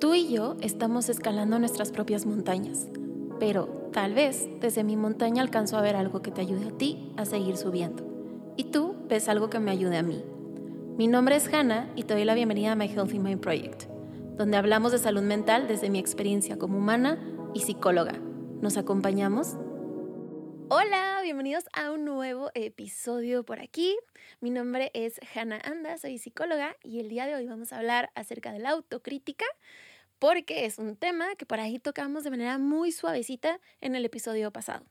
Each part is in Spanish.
Tú y yo estamos escalando nuestras propias montañas, pero tal vez desde mi montaña alcanzo a ver algo que te ayude a ti a seguir subiendo. Y tú ves algo que me ayude a mí. Mi nombre es Hannah y te doy la bienvenida a My Healthy Mind Project, donde hablamos de salud mental desde mi experiencia como humana y psicóloga. ¿Nos acompañamos? Hola, bienvenidos a un nuevo episodio por aquí. Mi nombre es Hannah Anda, soy psicóloga y el día de hoy vamos a hablar acerca de la autocrítica porque es un tema que por ahí tocamos de manera muy suavecita en el episodio pasado.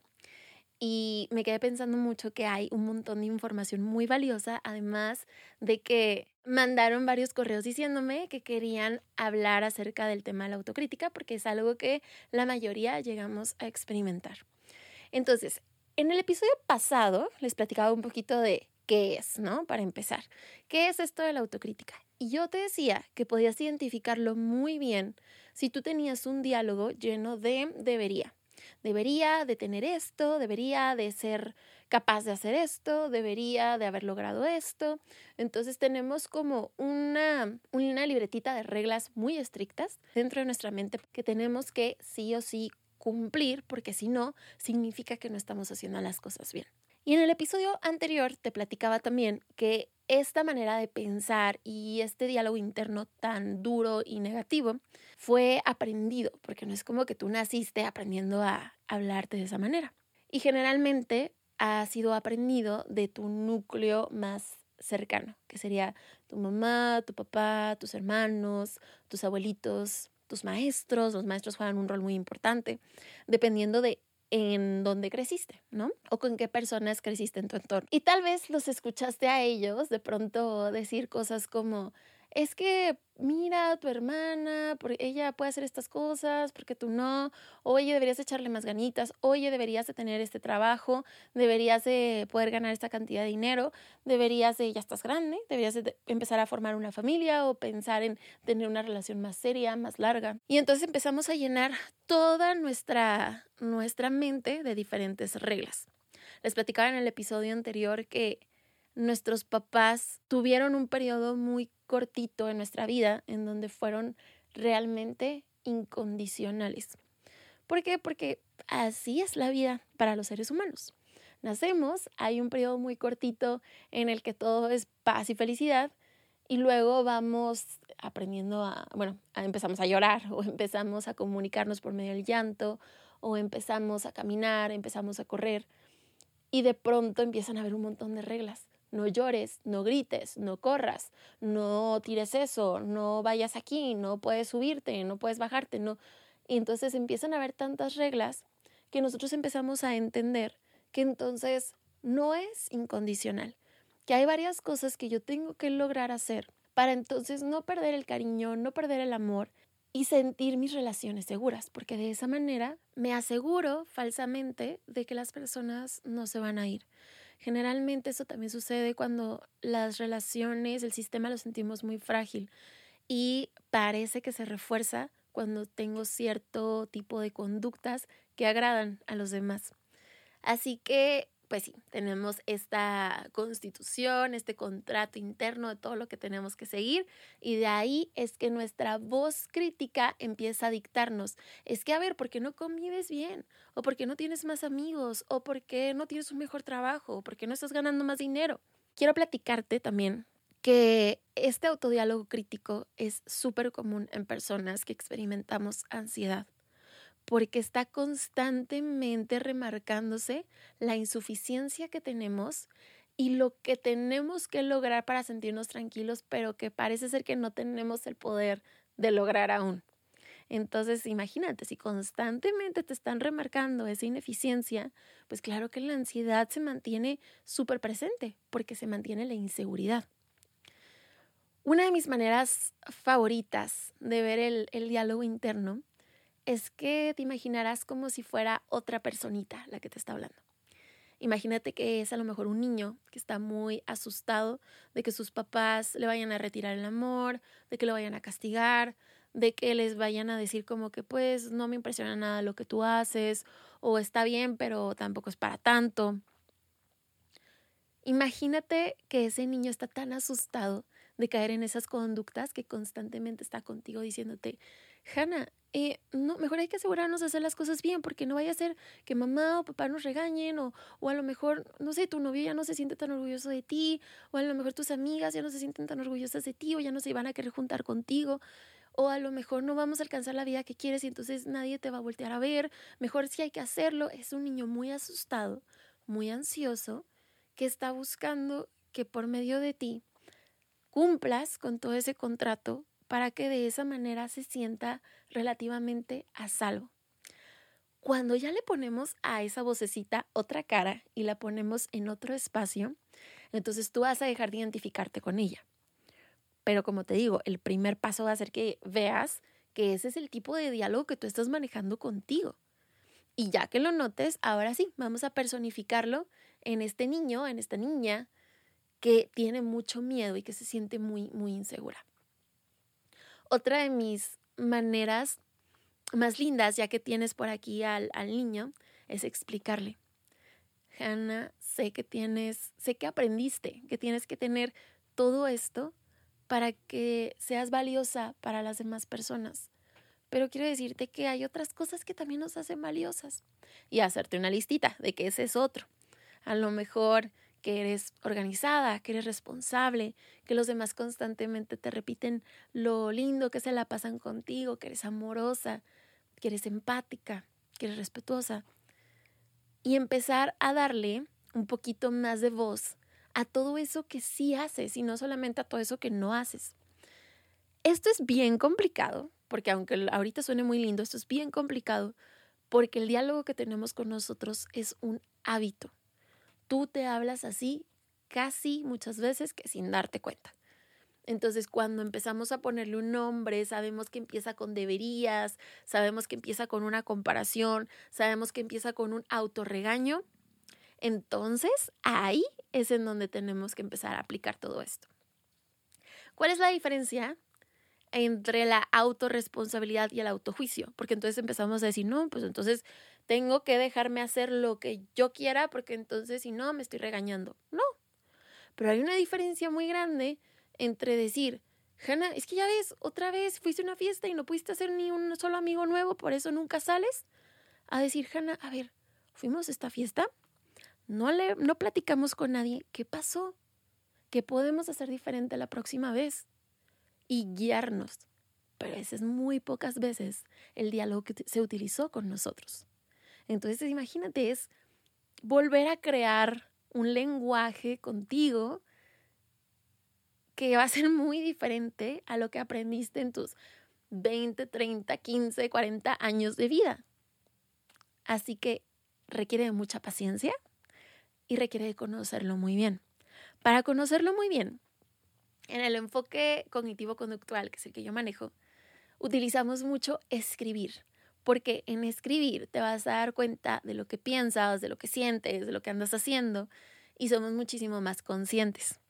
Y me quedé pensando mucho que hay un montón de información muy valiosa, además de que mandaron varios correos diciéndome que querían hablar acerca del tema de la autocrítica, porque es algo que la mayoría llegamos a experimentar. Entonces, en el episodio pasado les platicaba un poquito de qué es, ¿no? Para empezar, ¿qué es esto de la autocrítica? Y yo te decía que podías identificarlo muy bien si tú tenías un diálogo lleno de debería. Debería de tener esto, debería de ser capaz de hacer esto, debería de haber logrado esto. Entonces tenemos como una, una libretita de reglas muy estrictas dentro de nuestra mente que tenemos que sí o sí cumplir, porque si no, significa que no estamos haciendo las cosas bien. Y en el episodio anterior te platicaba también que esta manera de pensar y este diálogo interno tan duro y negativo fue aprendido, porque no es como que tú naciste aprendiendo a hablarte de esa manera. Y generalmente ha sido aprendido de tu núcleo más cercano, que sería tu mamá, tu papá, tus hermanos, tus abuelitos, tus maestros, los maestros juegan un rol muy importante, dependiendo de en dónde creciste, ¿no? O con qué personas creciste en tu entorno. Y tal vez los escuchaste a ellos de pronto decir cosas como, es que mira, tu hermana, ella puede hacer estas cosas, porque tú no, oye, deberías echarle más ganitas, oye, deberías de tener este trabajo, deberías de poder ganar esta cantidad de dinero, deberías de, ya estás grande, deberías de empezar a formar una familia o pensar en tener una relación más seria, más larga. Y entonces empezamos a llenar toda nuestra, nuestra mente de diferentes reglas. Les platicaba en el episodio anterior que nuestros papás tuvieron un periodo muy cortito en nuestra vida en donde fueron realmente incondicionales. ¿Por qué? Porque así es la vida para los seres humanos. Nacemos, hay un periodo muy cortito en el que todo es paz y felicidad y luego vamos aprendiendo a, bueno, empezamos a llorar o empezamos a comunicarnos por medio del llanto o empezamos a caminar, empezamos a correr y de pronto empiezan a haber un montón de reglas no llores, no grites, no corras, no tires eso, no vayas aquí, no puedes subirte, no puedes bajarte, no. Entonces empiezan a haber tantas reglas que nosotros empezamos a entender que entonces no es incondicional, que hay varias cosas que yo tengo que lograr hacer para entonces no perder el cariño, no perder el amor y sentir mis relaciones seguras, porque de esa manera me aseguro falsamente de que las personas no se van a ir. Generalmente eso también sucede cuando las relaciones, el sistema lo sentimos muy frágil y parece que se refuerza cuando tengo cierto tipo de conductas que agradan a los demás. Así que pues sí, tenemos esta constitución, este contrato interno de todo lo que tenemos que seguir y de ahí es que nuestra voz crítica empieza a dictarnos. Es que, a ver, ¿por qué no convives bien? ¿O por qué no tienes más amigos? ¿O por qué no tienes un mejor trabajo? ¿O por qué no estás ganando más dinero? Quiero platicarte también que este autodiálogo crítico es súper común en personas que experimentamos ansiedad porque está constantemente remarcándose la insuficiencia que tenemos y lo que tenemos que lograr para sentirnos tranquilos, pero que parece ser que no tenemos el poder de lograr aún. Entonces, imagínate, si constantemente te están remarcando esa ineficiencia, pues claro que la ansiedad se mantiene súper presente, porque se mantiene la inseguridad. Una de mis maneras favoritas de ver el, el diálogo interno es que te imaginarás como si fuera otra personita la que te está hablando. Imagínate que es a lo mejor un niño que está muy asustado de que sus papás le vayan a retirar el amor, de que lo vayan a castigar, de que les vayan a decir como que pues no me impresiona nada lo que tú haces o está bien pero tampoco es para tanto. Imagínate que ese niño está tan asustado de caer en esas conductas que constantemente está contigo diciéndote, Hannah, eh, no, mejor hay que asegurarnos de hacer las cosas bien, porque no vaya a ser que mamá o papá nos regañen, o, o a lo mejor, no sé, tu novio ya no se siente tan orgulloso de ti, o a lo mejor tus amigas ya no se sienten tan orgullosas de ti, o ya no se van a querer juntar contigo, o a lo mejor no vamos a alcanzar la vida que quieres y entonces nadie te va a voltear a ver, mejor si hay que hacerlo. Es un niño muy asustado, muy ansioso, que está buscando que por medio de ti cumplas con todo ese contrato para que de esa manera se sienta relativamente a salvo. Cuando ya le ponemos a esa vocecita otra cara y la ponemos en otro espacio, entonces tú vas a dejar de identificarte con ella. Pero como te digo, el primer paso va a ser que veas que ese es el tipo de diálogo que tú estás manejando contigo. Y ya que lo notes, ahora sí, vamos a personificarlo en este niño, en esta niña que tiene mucho miedo y que se siente muy, muy insegura. Otra de mis maneras más lindas, ya que tienes por aquí al, niño, es explicarle. Hannah, sé que tienes, sé que aprendiste, que tienes que tener todo esto para que seas valiosa para las demás personas. Pero quiero decirte que hay otras cosas que también nos hacen valiosas. Y hacerte una listita de que ese es otro. A lo mejor que eres organizada, que eres responsable, que los demás constantemente te repiten lo lindo que se la pasan contigo, que eres amorosa, que eres empática, que eres respetuosa. Y empezar a darle un poquito más de voz a todo eso que sí haces y no solamente a todo eso que no haces. Esto es bien complicado, porque aunque ahorita suene muy lindo, esto es bien complicado, porque el diálogo que tenemos con nosotros es un hábito tú te hablas así casi muchas veces que sin darte cuenta. Entonces, cuando empezamos a ponerle un nombre, sabemos que empieza con deberías, sabemos que empieza con una comparación, sabemos que empieza con un autorregaño. Entonces, ahí es en donde tenemos que empezar a aplicar todo esto. ¿Cuál es la diferencia entre la autorresponsabilidad y el autojuicio? Porque entonces empezamos a decir, no, pues entonces tengo que dejarme hacer lo que yo quiera porque entonces si no me estoy regañando. No. Pero hay una diferencia muy grande entre decir, Hanna, es que ya ves, otra vez fuiste a una fiesta y no pudiste hacer ni un solo amigo nuevo, por eso nunca sales. A decir, Hanna, a ver, fuimos a esta fiesta, no, le, no platicamos con nadie, ¿qué pasó? ¿Qué podemos hacer diferente la próxima vez? Y guiarnos. Pero ese es muy pocas veces el diálogo que se utilizó con nosotros. Entonces, imagínate, es volver a crear un lenguaje contigo que va a ser muy diferente a lo que aprendiste en tus 20, 30, 15, 40 años de vida. Así que requiere de mucha paciencia y requiere de conocerlo muy bien. Para conocerlo muy bien, en el enfoque cognitivo-conductual, que es el que yo manejo, utilizamos mucho escribir porque en escribir te vas a dar cuenta de lo que piensas, de lo que sientes, de lo que andas haciendo y somos muchísimo más conscientes.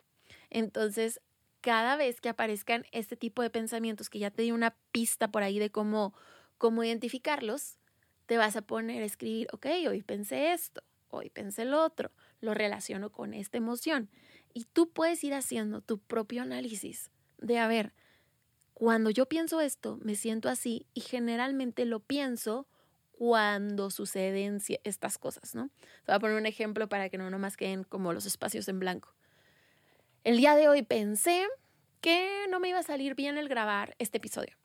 Entonces, cada vez que aparezcan este tipo de pensamientos, que ya te di una pista por ahí de cómo, cómo identificarlos, te vas a poner a escribir, ok, hoy pensé esto, hoy pensé lo otro, lo relaciono con esta emoción. Y tú puedes ir haciendo tu propio análisis de, a ver, cuando yo pienso esto, me siento así y generalmente lo pienso cuando suceden estas cosas, ¿no? Voy a poner un ejemplo para que no nomás queden como los espacios en blanco. El día de hoy pensé que no me iba a salir bien el grabar este episodio.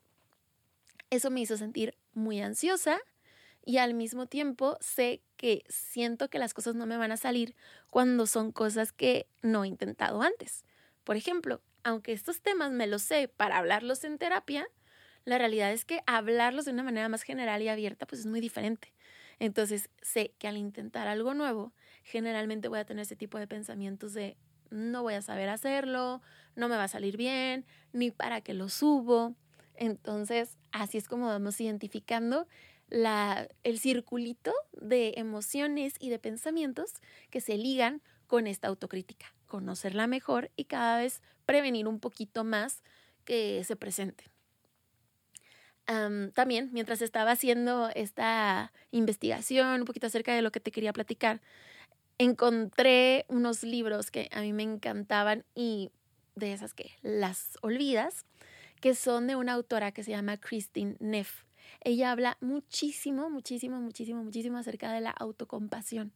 Eso me hizo sentir muy ansiosa y al mismo tiempo sé que siento que las cosas no me van a salir cuando son cosas que no he intentado antes. Por ejemplo, aunque estos temas me los sé para hablarlos en terapia, la realidad es que hablarlos de una manera más general y abierta pues es muy diferente. Entonces sé que al intentar algo nuevo, generalmente voy a tener ese tipo de pensamientos de no voy a saber hacerlo, no me va a salir bien, ni para qué lo subo. Entonces, así es como vamos identificando el circulito de emociones y de pensamientos que se ligan con esta autocrítica conocerla mejor y cada vez prevenir un poquito más que se presente. también, mientras estaba haciendo esta investigación, un poquito acerca de lo que te quería platicar, encontré unos libros que a mí me encantaban y de esas que las olvidas, que son de una autora que se llama Christine Neff. Ella habla muchísimo, muchísimo, muchísimo, muchísimo acerca de la autocompasión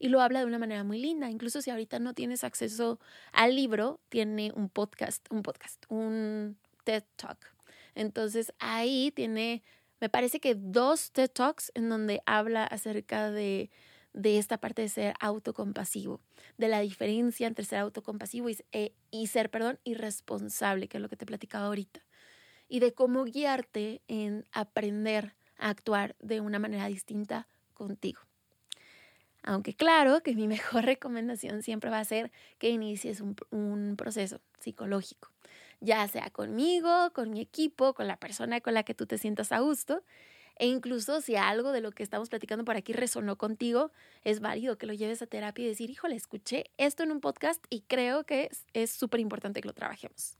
y lo habla de una manera muy linda. Incluso si ahorita no tienes acceso al libro, tiene un podcast, un podcast, un TED Talk. Entonces ahí tiene, me parece que dos TED Talks en donde habla acerca de, de esta parte de ser autocompasivo, de la diferencia entre ser autocompasivo y, eh, y ser, perdón, irresponsable, que es lo que te platicaba ahorita, y de cómo guiarte en aprender a actuar de una manera distinta contigo. Aunque claro que mi mejor recomendación siempre va a ser que inicies un, proceso psicológico, ya sea conmigo, con mi equipo, con la persona con la que tú te sientas a gusto. E incluso si algo de lo que estamos platicando por aquí resonó contigo, es válido que lo lleves a terapia y decir, híjole, escuché esto en un podcast y creo que es súper importante que lo trabajemos.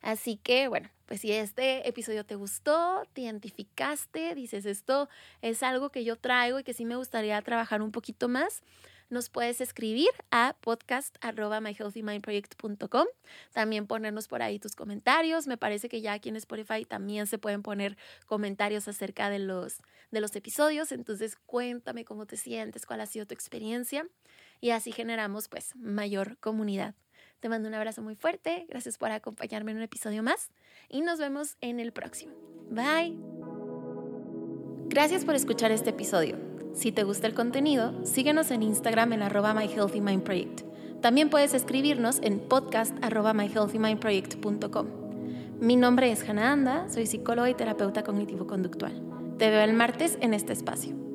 Así que, bueno, pues si este episodio te gustó, te identificaste, dices esto es algo que yo traigo y que sí me gustaría trabajar un poquito más, nos puedes escribir a podcast.myhealthymindproject.com. También ponernos por ahí tus comentarios. Me parece que ya aquí en Spotify también se pueden poner comentarios acerca de los, de los episodios. Entonces cuéntame cómo te sientes, cuál ha sido tu experiencia y así generamos pues mayor comunidad. Te mando un abrazo muy fuerte, gracias por acompañarme en un episodio más y nos vemos en el próximo. Bye. Gracias por escuchar este episodio. Si te gusta el contenido, síguenos en Instagram en arroba myhealthymindproject. También puedes escribirnos en podcast arroba myhealthymindproject.com. Mi nombre es Hannah Anda, soy psicóloga y terapeuta cognitivo-conductual. Te veo el martes en este espacio.